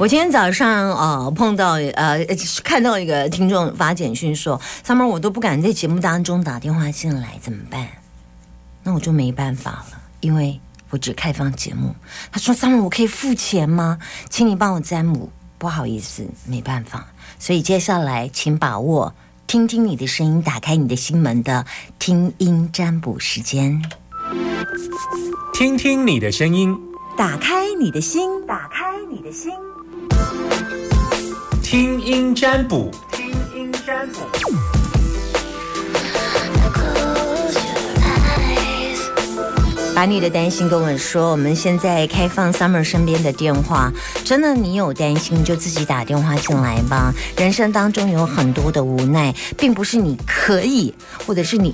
我今天早上呃碰到呃看到一个听众发简讯说，summer 我都不敢在节目当中打电话进来，怎么办？那我就没办法了，因为我只开放节目。他说，summer 我可以付钱吗？请你帮我占卜。不好意思，没办法。所以接下来请把握听听你的声音，打开你的心门的听音占卜时间。听听你的声音，打开你的心，打开你的心。听音占卜，听音占卜。把你的担心跟我说，我们现在开放 Summer 身边的电话。真的，你有担心就自己打电话进来吧。人生当中有很多的无奈，并不是你可以，或者是你。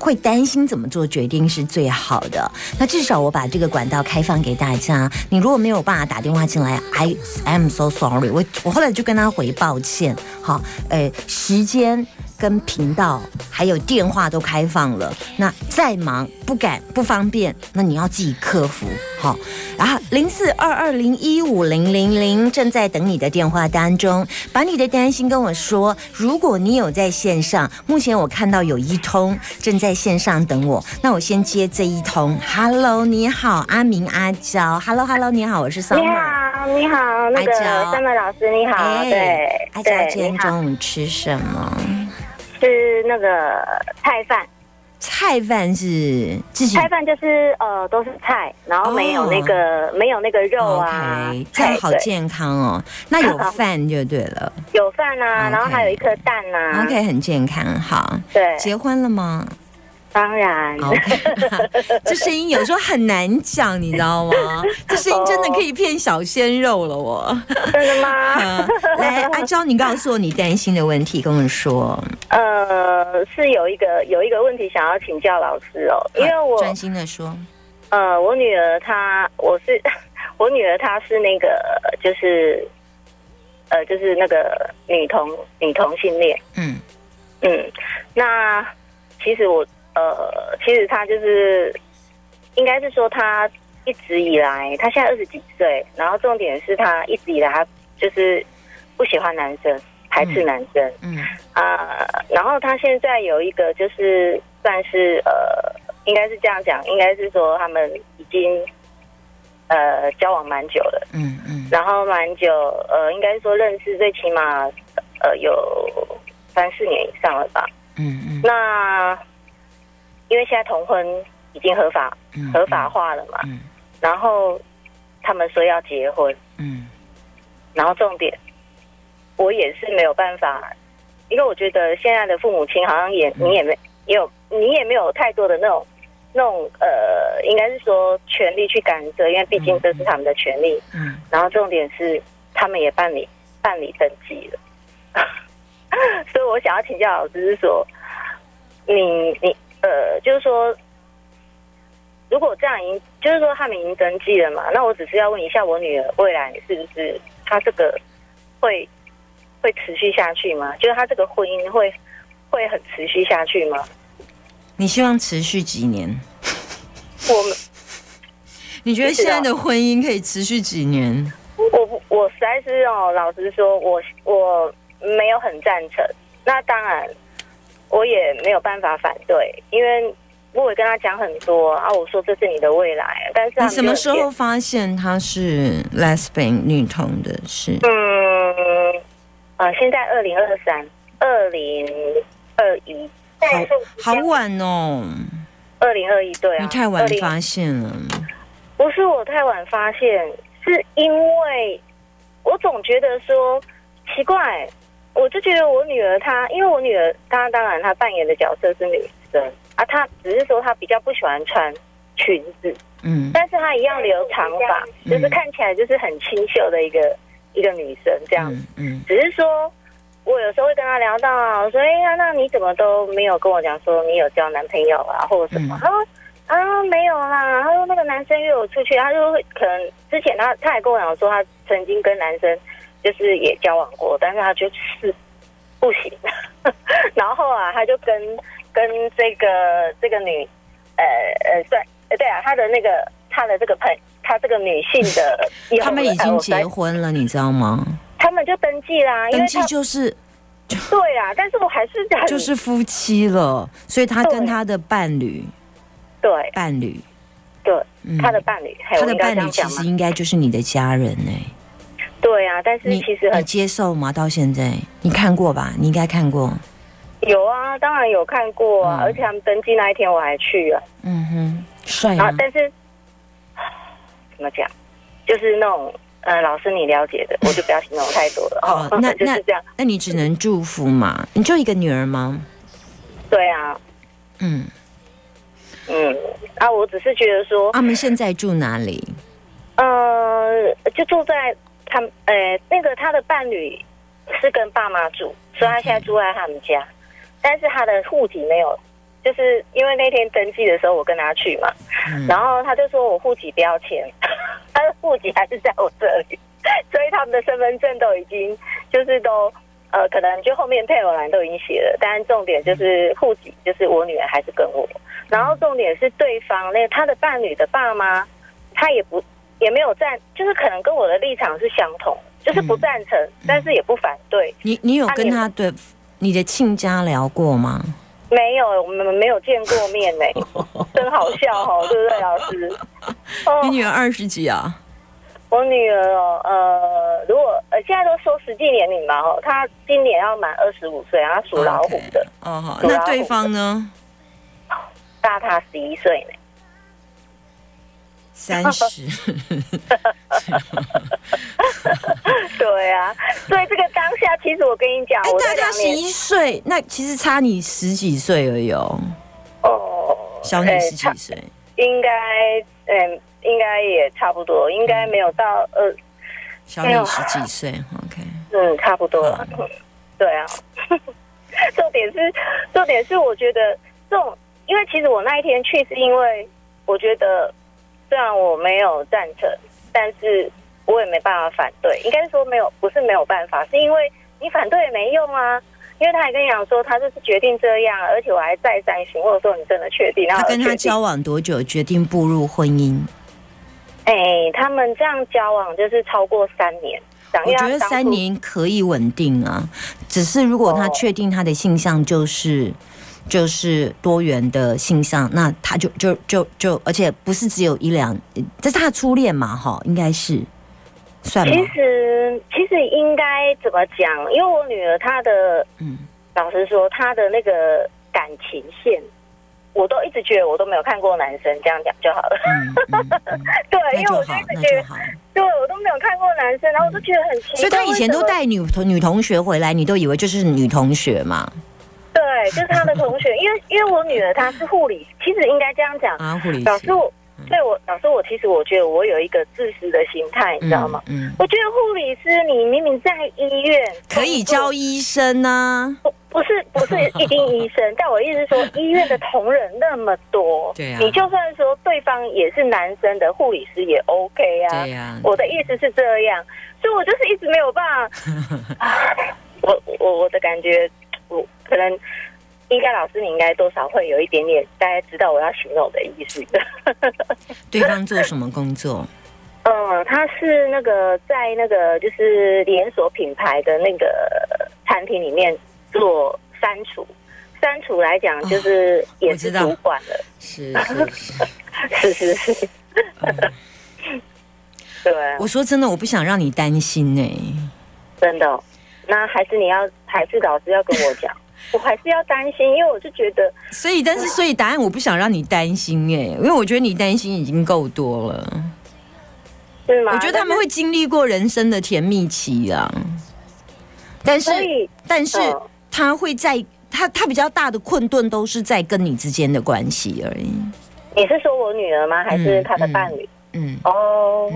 会担心怎么做决定是最好的。那至少我把这个管道开放给大家。你如果没有办法打电话进来，I am so sorry。我我后来就跟他回抱歉。好，呃，时间。跟频道还有电话都开放了，那再忙不敢不方便，那你要自己克服好。然后零四二二零一五零零零正在等你的电话当中，把你的担心跟我说。如果你有在线上，目前我看到有一通正在线上等我，那我先接这一通。Hello，你好，阿明阿娇。Hello，Hello，你好，我是 Summer。你好，你好，那个 Summer 老师你好。对，阿娇今天中午吃什么？是那个菜饭，菜饭是自己菜饭就是呃都是菜，然后没有那个没有那个肉啊，这样好健康哦。那有饭就对了，有饭啊，然后还有一颗蛋啊，OK，很健康。好，对，结婚了吗？当然，这声音有时候很难讲，你知道吗？这声音真的可以骗小鲜肉了，我真的吗？来，阿娇，你告诉我你担心的问题，跟我说。呃，是有一个有一个问题想要请教老师哦，因为我专心的说。呃，我女儿她，我是我女儿，她是那个就是呃，就是那个女同女同性恋。嗯嗯，那其实我。呃，其实他就是，应该是说他一直以来，他现在二十几岁，然后重点是他一直以来他就是不喜欢男生，排斥男生，嗯。啊，然后他现在有一个就是算是呃，应该是这样讲，应该是说他们已经呃交往蛮久了，嗯嗯，然后蛮久，呃，应该说认识最起码呃有三四年以上了吧，嗯嗯，那。因为现在同婚已经合法合法化了嘛，然后他们说要结婚，嗯，然后重点我也是没有办法，因为我觉得现在的父母亲好像也你也没也有你也没有太多的那种那种呃，应该是说权利去干涉，因为毕竟这是他们的权利，嗯，然后重点是他们也办理办理登记了，所以我想要请教老师是说，你你。呃，就是说，如果这样已经，就是说他们已经登记了嘛，那我只是要问一下，我女儿未来是不是她这个会会持续下去吗？就是她这个婚姻会会很持续下去吗？你希望持续几年？我们 你觉得现在的婚姻可以持续几年？我不，我实在是哦，老实说，我我没有很赞成。那当然。我也没有办法反对，因为我也跟他讲很多啊。我说这是你的未来，但是你什么时候发现他是 lesbian 女童的事？嗯，呃，现在二零二三、二零二一，好好晚哦。二零二一对啊，你太晚发现了。不是我太晚发现，是因为我总觉得说奇怪。我就觉得我女儿她，因为我女儿她当然她扮演的角色是女生啊，她只是说她比较不喜欢穿裙子，嗯，但是她一样留长发，就是看起来就是很清秀的一个一个女生这样，嗯，只是说我有时候会跟她聊到，我说哎呀，那你怎么都没有跟我讲说你有交男朋友啊，或者什么？她说啊没有啦，她说那个男生约我出去，她就会可能之前她她也跟我讲说她曾经跟男生。就是也交往过，但是他就是不行。然后啊，他就跟跟这个这个女，呃呃，对，对啊，他的那个他的这个朋，他这个女性的，他们已经结婚了，你知道吗？他们就登记啦，登记就是，对啊，但是我还是就是夫妻了，所以他跟他的伴侣，对伴侣，对他的伴侣，他的伴侣其实应该就是你的家人呢。对啊，但是其实你接受吗？到现在你看过吧？你应该看过。有啊，当然有看过啊，而且他们登记那一天我还去了。嗯哼，帅啊！但是怎么讲，就是那种呃，老师你了解的，我就不要形容太多了哦。那那这样，那你只能祝福嘛？你就一个女儿吗？对啊。嗯嗯，啊，我只是觉得说，他们现在住哪里？呃，就住在他呃那个他的伴侣是跟爸妈住，所以他现在住在他们家。但是他的户籍没有，就是因为那天登记的时候我跟他去嘛，然后他就说我户籍不要签，他的户籍还是在我这里，所以他们的身份证都已经就是都呃可能就后面配偶栏都已经写了，但重点就是户籍就是我女儿还是跟我，然后重点是对方那他的伴侣的爸妈，他也不也没有赞，就是可能跟我的立场是相同，就是不赞成，但是也不反对。你你有跟他对？你的亲家聊过吗？没有，我们没有见过面呢，真好笑哦，对不对，老师？你女儿二十几啊？我女儿哦，呃，如果呃现在都说实际年龄嘛，哦，她今年要满二十五岁，她属老虎的。哦好，那对方呢？大她十一岁呢。三十，对啊，所以这个当下，其实我跟你讲，我大他十一岁，那其实差你十几岁而已哦。哦，小你十几岁，应该，嗯，应该也差不多，应该没有到呃，小你十几岁，OK，嗯，差不多了，对啊。重点是，重点是，我觉得这种，因为其实我那一天去，是因为我觉得。虽然我没有赞成，但是我也没办法反对。应该说没有，不是没有办法，是因为你反对也没用啊。因为他还跟你讲说，他就是决定这样，而且我还再三询问说，你真的确定？他跟他交往多久，决定步入婚姻？哎，他们这样交往就是超过三年。我觉得三年可以稳定啊，只是如果他确定他的性向就是。就是多元的性向，那他就就就就，而且不是只有一两，这是他的初恋嘛？哈，应该是算其实其实应该怎么讲？因为我女儿她的，嗯，老实说，她的那个感情线，我都一直觉得我都没有看过男生，这样讲就好了。对，因为我就一直觉得，对我都没有看过男生，然后我都觉得很奇怪。所以他以前都带女同女同学回来，你都以为就是女同学嘛？对，就是他的同学，因为因为我女儿她是护理，其实应该这样讲啊，护理老师我，对我老师我其实我觉得我有一个自私的心态，你知道吗？嗯，我觉得护理师你明明在医院可以教医生呢，不不是不是一定医生，但我意思是说医院的同仁那么多，对啊，你就算说对方也是男生的护理师也 OK 啊，对呀，我的意思是这样，所以我就是一直没有办法，我我我的感觉。我可能应该老师，你应该多少会有一点点大家知道我要形容的意思。对方做什么工作？嗯，他是那个在那个就是连锁品牌的那个产品里面做删除。删除来讲，就是也是主管了。是是是是是。对，我说真的，我不想让你担心呢。真的。那还是你要，还是老师要跟我讲，我还是要担心，因为我就觉得，所以，但是，所以答案我不想让你担心哎，因为我觉得你担心已经够多了，是吗？我觉得他们会经历过人生的甜蜜期啊，但是，但是他会在他他比较大的困顿都是在跟你之间的关系而已。你是说我女儿吗？还是他的伴侣？嗯，哦，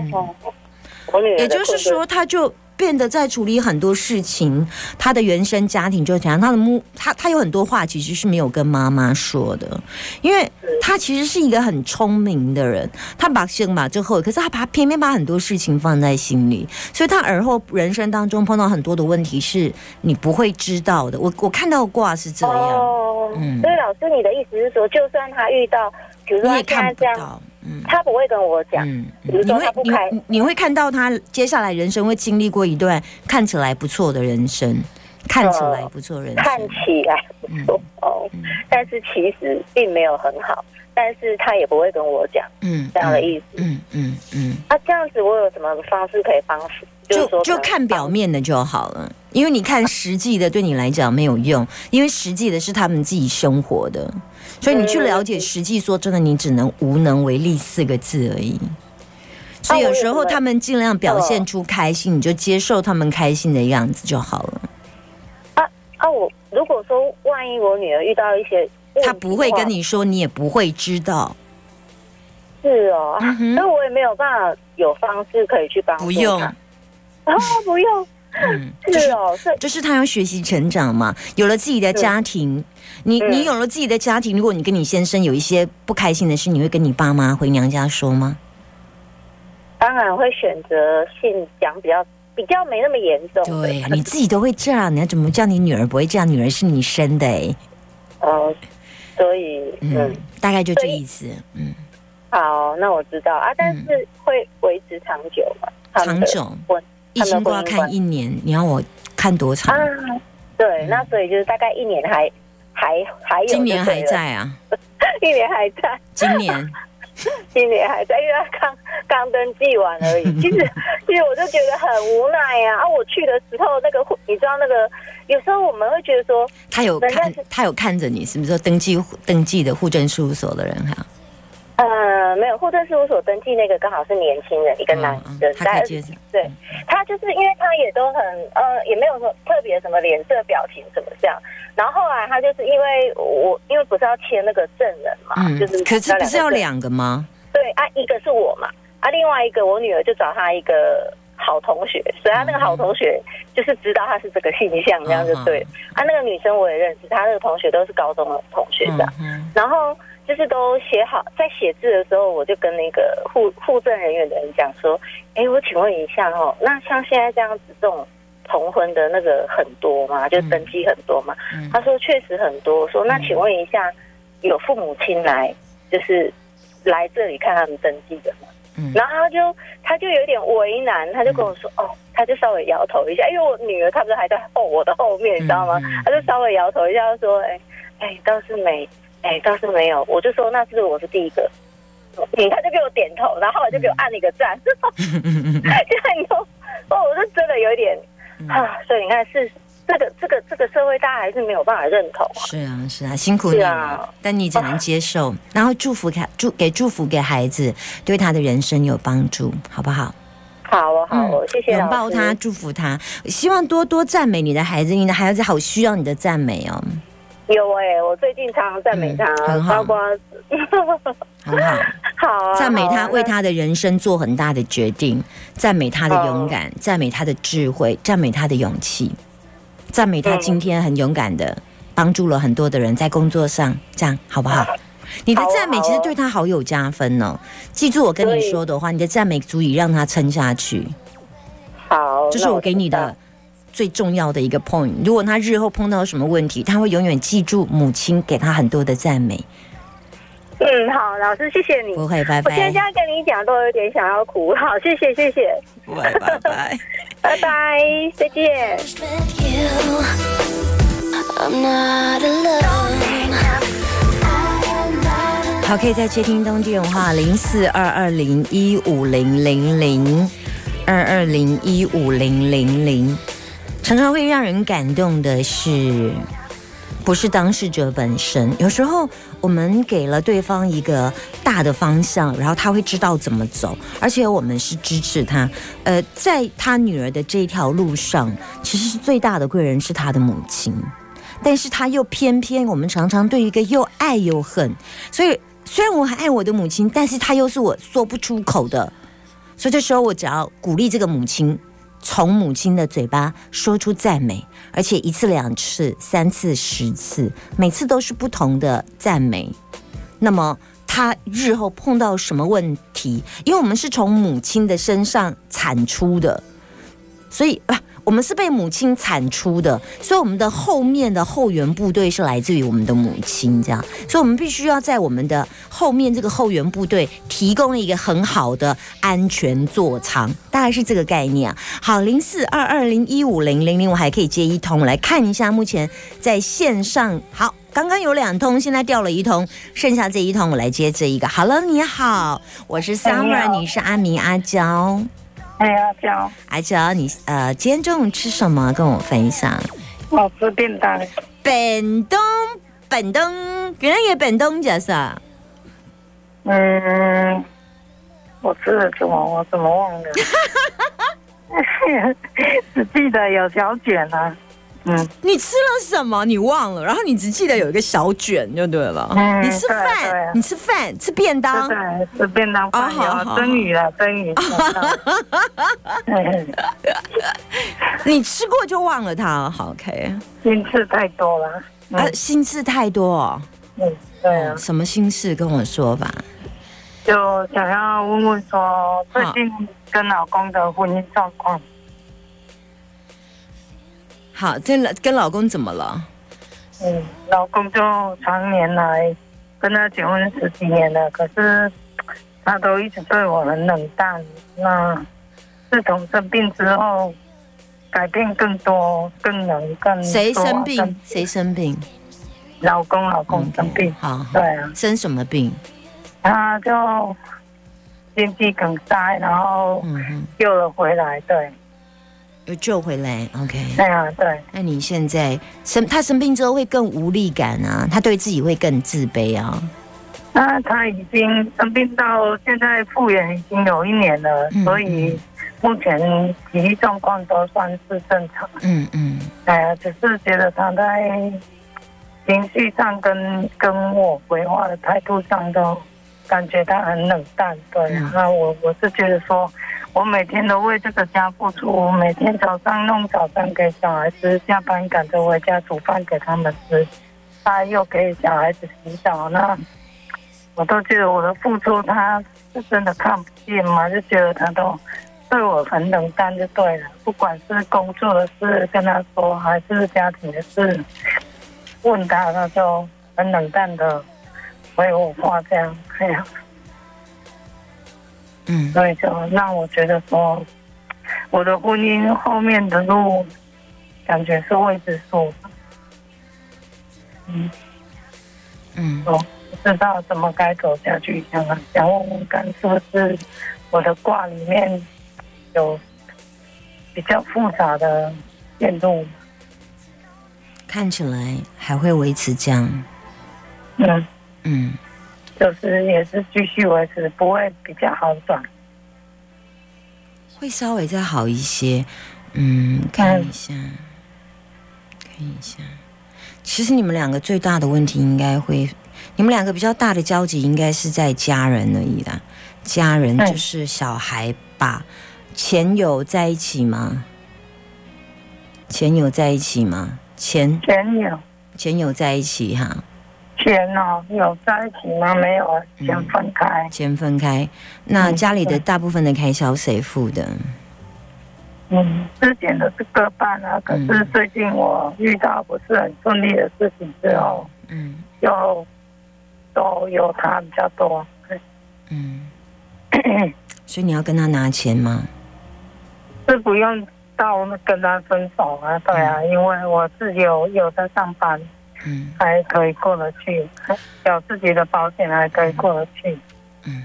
我女儿，也就是说，他就。变得在处理很多事情，他的原生家庭就怎样，他的母他他有很多话其实是没有跟妈妈说的，因为他其实是一个很聪明的人，他把先把之后，可是他把偏偏把很多事情放在心里，所以他而后人生当中碰到很多的问题是你不会知道的。我我看到卦是这样，嗯，所以老师你的意思是说，就算他遇到，比如说他这样。他不会跟我讲，比如说他不开，你会看到他接下来人生会经历过一段看起来不错的人生，看起来不错人生，看起来不错哦，但是其实并没有很好，但是他也不会跟我讲，嗯，这样的意思，嗯嗯嗯，啊，这样子我有什么方式可以帮？就就看表面的就好了，因为你看实际的对你来讲没有用，因为实际的是他们自己生活的。所以你去了解实际，说真的，你只能无能为力四个字而已。所以有时候他们尽量表现出开心，你就接受他们开心的样子就好了。啊啊！我如果说万一我女儿遇到一些，他不会跟你说，你也不会知道。是哦，那我也没有办法有方式可以去帮。不用 啊，不用。嗯，是哦，是就是他要学习成长嘛，有了自己的家庭。你你有了自己的家庭，如果你跟你先生有一些不开心的事，你会跟你爸妈回娘家说吗？当然会选择性讲比较比较没那么严重。对呀，你自己都会这样，你要怎么叫你女儿不会这样？女儿是你生的哎。哦，所以嗯，大概就这意思。嗯，好，那我知道啊，但是会维持长久吗？长久，我一心都要看一年，你要我看多长？啊对，那所以就是大概一年还还还有，今年还在啊，一年还在，今年 今年还在，因为他刚刚登记完而已。其实 其实我就觉得很无奈呀。啊，我去的时候那个，你知道那个，有时候我们会觉得说，他有看，他有看着你，是不是说登记登记的户政事务所的人哈？呃，没有，户政事务所登记那个刚好是年轻人，一个男的，他接对，他就是因为他也都很呃，也没有说特别什么脸色表情什么这样。然后后来他就是因为我因为不是要签那个证人嘛，就是可是不是要两个吗？对啊，一个是我嘛，啊，另外一个我女儿就找他一个好同学，所以他那个好同学就是知道他是这个形象，这样就对。啊，那个女生我也认识，他那个同学都是高中的同学的，然后。就是都写好，在写字的时候，我就跟那个护护证人员的人讲说：“哎，我请问一下哦，那像现在这样子这种同婚的那个很多吗？就登记很多吗？”他说：“确实很多。”说：“那请问一下，有父母亲来就是来这里看他们登记的吗？”嗯然后他就他就有点为难，他就跟我说：“哦，他就稍微摇头一下，因为我女儿她不是还在后我的后面，你知道吗？他就稍微摇头一下，说：‘哎哎，倒是没。’”哎，倒是没有，我就说那是我是第一个，嗯，他就给我点头，然后我就给我按了一个赞，就很多哦，我是真的有一点啊，所以你看是这个这个这个社会，大家还是没有办法认同。是啊，是啊，辛苦你了，但你只能接受，然后祝福他，祝给祝福给孩子，对他的人生有帮助，好不好？好哦，好哦，谢谢拥抱他，祝福他，希望多多赞美你的孩子，你的孩子好需要你的赞美哦。有哎，我最近常常赞美他，包括很好，好赞美他为他的人生做很大的决定，赞美他的勇敢，赞美他的智慧，赞美他的勇气，赞美他今天很勇敢的帮助了很多的人在工作上，这样好不好？你的赞美其实对他好有加分哦。记住我跟你说的话，你的赞美足以让他撑下去。好，这是我给你的。最重要的一个 point，如果他日后碰到什么问题，他会永远记住母亲给他很多的赞美。嗯，好，老师，谢谢你。不会，拜拜。我现在跟你讲，都有点想要哭。好，谢谢，谢谢。拜拜，拜拜，再见。好，可以在接听东电话零四二二零一五零零零二二零一五零零零。常常会让人感动的是，不是当事者本身。有时候我们给了对方一个大的方向，然后他会知道怎么走，而且我们是支持他。呃，在他女儿的这条路上，其实是最大的贵人是他的母亲，但是他又偏偏我们常常对一个又爱又恨。所以虽然我很爱我的母亲，但是他又是我说不出口的。所以这时候我只要鼓励这个母亲。从母亲的嘴巴说出赞美，而且一次、两次、三次、十次，每次都是不同的赞美。那么他日后碰到什么问题？因为我们是从母亲的身上产出的，所以啊，我们是被母亲产出的，所以我们的后面的后援部队是来自于我们的母亲，这样，所以我们必须要在我们的后面这个后援部队提供一个很好的安全座舱，大概是这个概念啊。好，零四二二零一五零零零，我还可以接一通，我来看一下目前在线上。好，刚刚有两通，现在掉了一通，剩下这一通我来接这一个。好了，你好，我是 Summer，你是阿明阿娇。哎，阿娇，阿娇，你呃，今天中午吃什么？跟我分享。我吃便当。本东，本东，原来也本东角色。嗯，我吃了什么？我怎么忘了？只记得有小卷啊。嗯，你吃了什么？你忘了，然后你只记得有一个小卷就对了。嗯，你吃饭，你吃饭，吃便当，对，吃便当。哦，好，蒸鱼了，蒸鱼。你吃过就忘了它，好，OK。心事太多了。啊，心事太多。嗯，对啊。什么心事？跟我说吧。就想要问问说，最近跟老公的婚姻状况。好，这跟老公怎么了？嗯，老公就常年来跟他结婚十几年了，可是他都一直对我很冷淡。那自从生病之后，改变更多，更冷，更谁生病？谁生病？老公，老公生病。好，对啊，生什么病？他就心肌梗塞，然后救了回来。对。又救回来，OK。对啊，对。那你现在生他生病之后会更无力感啊，他对自己会更自卑啊。那他已经生病到现在复原已经有一年了，所以目前体力状况都算是正常。嗯嗯。哎呀，只是觉得他在情绪上跟跟我回话的态度上都感觉他很冷淡。对，那我我是觉得说。我每天都为这个家付出，每天早上弄早餐给小孩子，下班赶着回家煮饭给他们吃，他又给小孩子洗澡，那我都觉得我的付出他是真的看不见嘛，就觉得他都对我很冷淡就对了，不管是工作的事跟他说，还是家庭的事，问他他就很冷淡的回我话这样，哎呀。嗯，所以就让我觉得说，我的婚姻后面的路，感觉是未知数。嗯嗯，我不知道怎么该走下去，想想问问看，是不是我的卦里面有比较复杂的变动？看起来还会维持这样。嗯嗯。就是也是继续维持，不会比较好转，会稍微再好一些。嗯，看一下，看一下。其实你们两个最大的问题应该会，你们两个比较大的交集应该是在家人而已啦。家人就是小孩吧？前有在一起吗？前有在一起吗？前前有前有在一起哈。钱哦，有在一起吗？没有，先分开。先分开。那家里的大部分的开销谁付的？嗯，之前的是各半啊。可是最近我遇到不是很顺利的事情之后，嗯，就都有他比较多。嗯，所以你要跟他拿钱吗？是不用到跟他分手啊？对啊，因为我是有有在上班。嗯，还可以过得去，有自己的保险还可以过得去。嗯，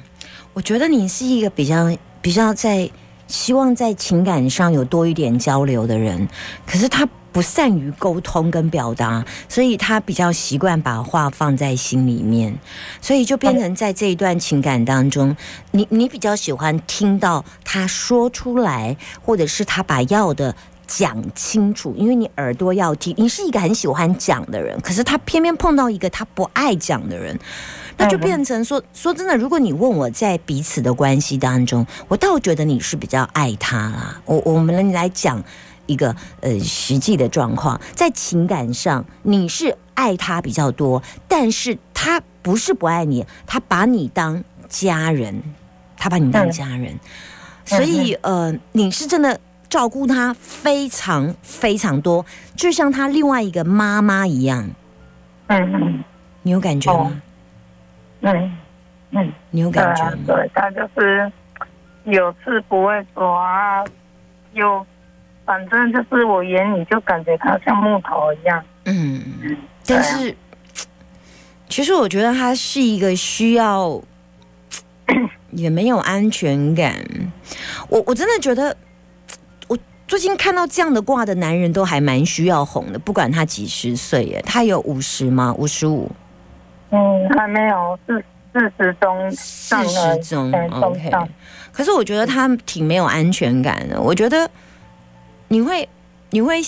我觉得你是一个比较比较在希望在情感上有多一点交流的人，可是他不善于沟通跟表达，所以他比较习惯把话放在心里面，所以就变成在这一段情感当中，你你比较喜欢听到他说出来，或者是他把要的。讲清楚，因为你耳朵要听。你是一个很喜欢讲的人，可是他偏偏碰到一个他不爱讲的人，那就变成说说真的。如果你问我在彼此的关系当中，我倒觉得你是比较爱他啦。我我们来讲一个呃实际的状况，在情感上你是爱他比较多，但是他不是不爱你，他把你当家人，他把你当家人，所以呃你是真的。照顾他非常非常多，就像他另外一个妈妈一样。嗯嗯，你有感觉吗？嗯嗯，你有感觉吗？对他就是有事不会说啊，有反正就是我眼里就感觉他像木头一样。嗯，但是其实我觉得他是一个需要。也没有安全感，我我真的觉得，最近看到这样的卦的男人都还蛮需要哄的，不管他几十岁耶，他有五十吗？五十五？嗯，还没有，四四十中，四十中，OK。可是我觉得他挺没有安全感的，我觉得你会你会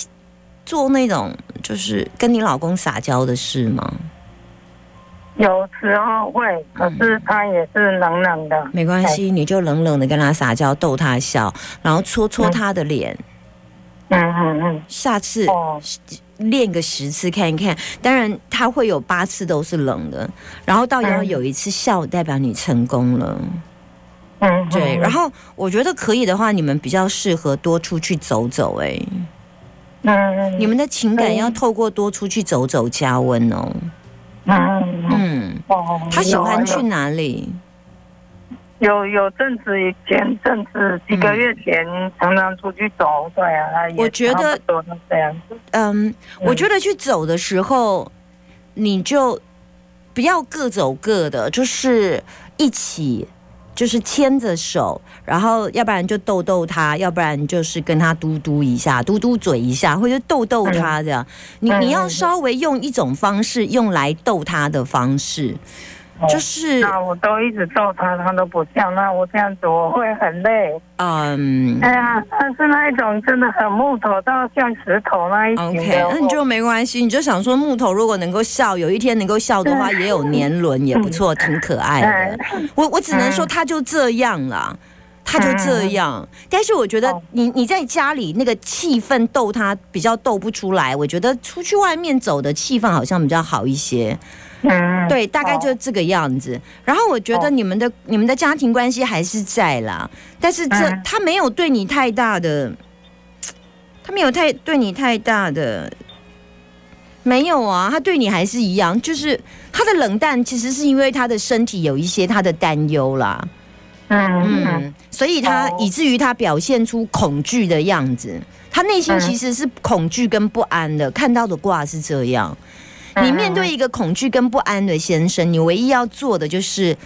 做那种就是跟你老公撒娇的事吗？有时候会，可是他也是冷冷的。没关系，你就冷冷的跟他撒娇，逗他笑，然后戳戳他的脸。嗯嗯嗯。下次练个十次看一看，当然他会有八次都是冷的，然后到要有一次笑，代表你成功了。嗯，对。然后我觉得可以的话，你们比较适合多出去走走。哎，嗯，你们的情感要透过多出去走走加温哦。嗯他喜欢去哪里？有有阵子以前阵子几个月前常常出去走，对啊，我觉得这样。嗯，我觉得去走的时候，你就不要各走各的，就是一起。就是牵着手，然后要不然就逗逗他，要不然就是跟他嘟嘟一下，嘟嘟嘴一下，或者逗逗他这样。你你要稍微用一种方式，用来逗他的方式。就是，那我都一直逗他，他都不笑，那我这样子我会很累。嗯，哎呀，他是那一种真的很木头到像石头那一种。OK，。那你就没关系，你就想说木头如果能够笑，有一天能够笑的话，也有年轮也不错，挺可爱的。我我只能说他就这样了，他就这样。但是我觉得你你在家里那个气氛逗他比较逗不出来，我觉得出去外面走的气氛好像比较好一些。嗯，对，大概就是这个样子。然后我觉得你们的你们的家庭关系还是在啦，但是这他没有对你太大的，他没有太对你太大的，没有啊，他对你还是一样，就是他的冷淡其实是因为他的身体有一些他的担忧啦，嗯嗯，所以他以至于他表现出恐惧的样子，他内心其实是恐惧跟不安的，看到的卦是这样。你面对一个恐惧跟不安的先生，你唯一要做的就是，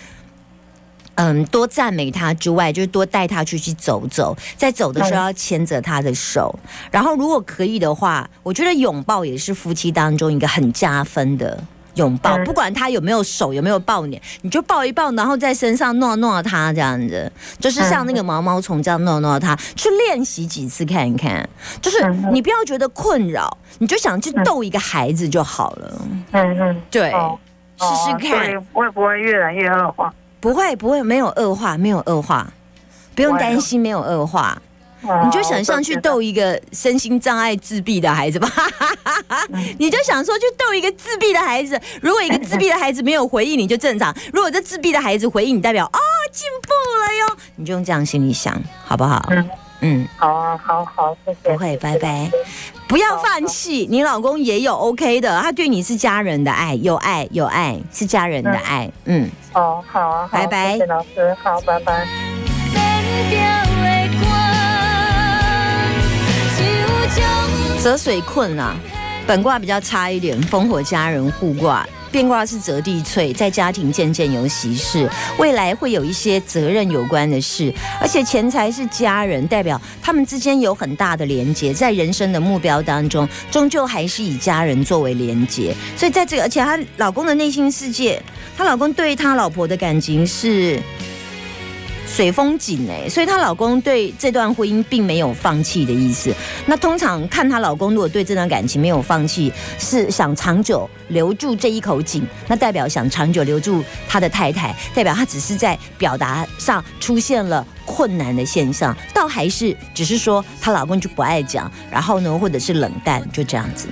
嗯，多赞美他之外，就是多带他出去走走，在走的时候要牵着他的手，然后如果可以的话，我觉得拥抱也是夫妻当中一个很加分的。拥抱，不管他有没有手，有没有抱你，你就抱一抱，然后在身上弄弄他这样子，就是像那个毛毛虫这样弄弄他，去练习几次看一看。就是你不要觉得困扰，你就想去逗一个孩子就好了。嗯嗯，对，试试看，会不会越来越恶化？不会，不会，没有恶化，没有恶化，不用担心，没有恶化。你就想象去逗一个身心障碍自闭的孩子吧，你就想说去逗一个自闭的孩子，如果一个自闭的孩子没有回应你就正常，如果这自闭的孩子回应你，代表哦进步了哟，你就用这样心里想，好不好？嗯。嗯，好啊，好好，谢谢。不会，拜拜，不要放弃，你老公也有 OK 的，他对你是家人的爱，有爱有爱，是家人的爱，嗯。哦，好啊，拜拜，谢谢老师，好，拜拜。泽水困啊，本卦比较差一点，烽火家人互卦，变卦是泽地萃，在家庭渐渐有喜事，未来会有一些责任有关的事，而且钱财是家人，代表他们之间有很大的连接，在人生的目标当中，终究还是以家人作为连接，所以在这个，而且她老公的内心世界，她老公对她老婆的感情是。水风景哎，所以她老公对这段婚姻并没有放弃的意思。那通常看她老公如果对这段感情没有放弃，是想长久留住这一口井，那代表想长久留住他的太太，代表他只是在表达上出现了困难的现象，倒还是只是说她老公就不爱讲，然后呢，或者是冷淡，就这样子。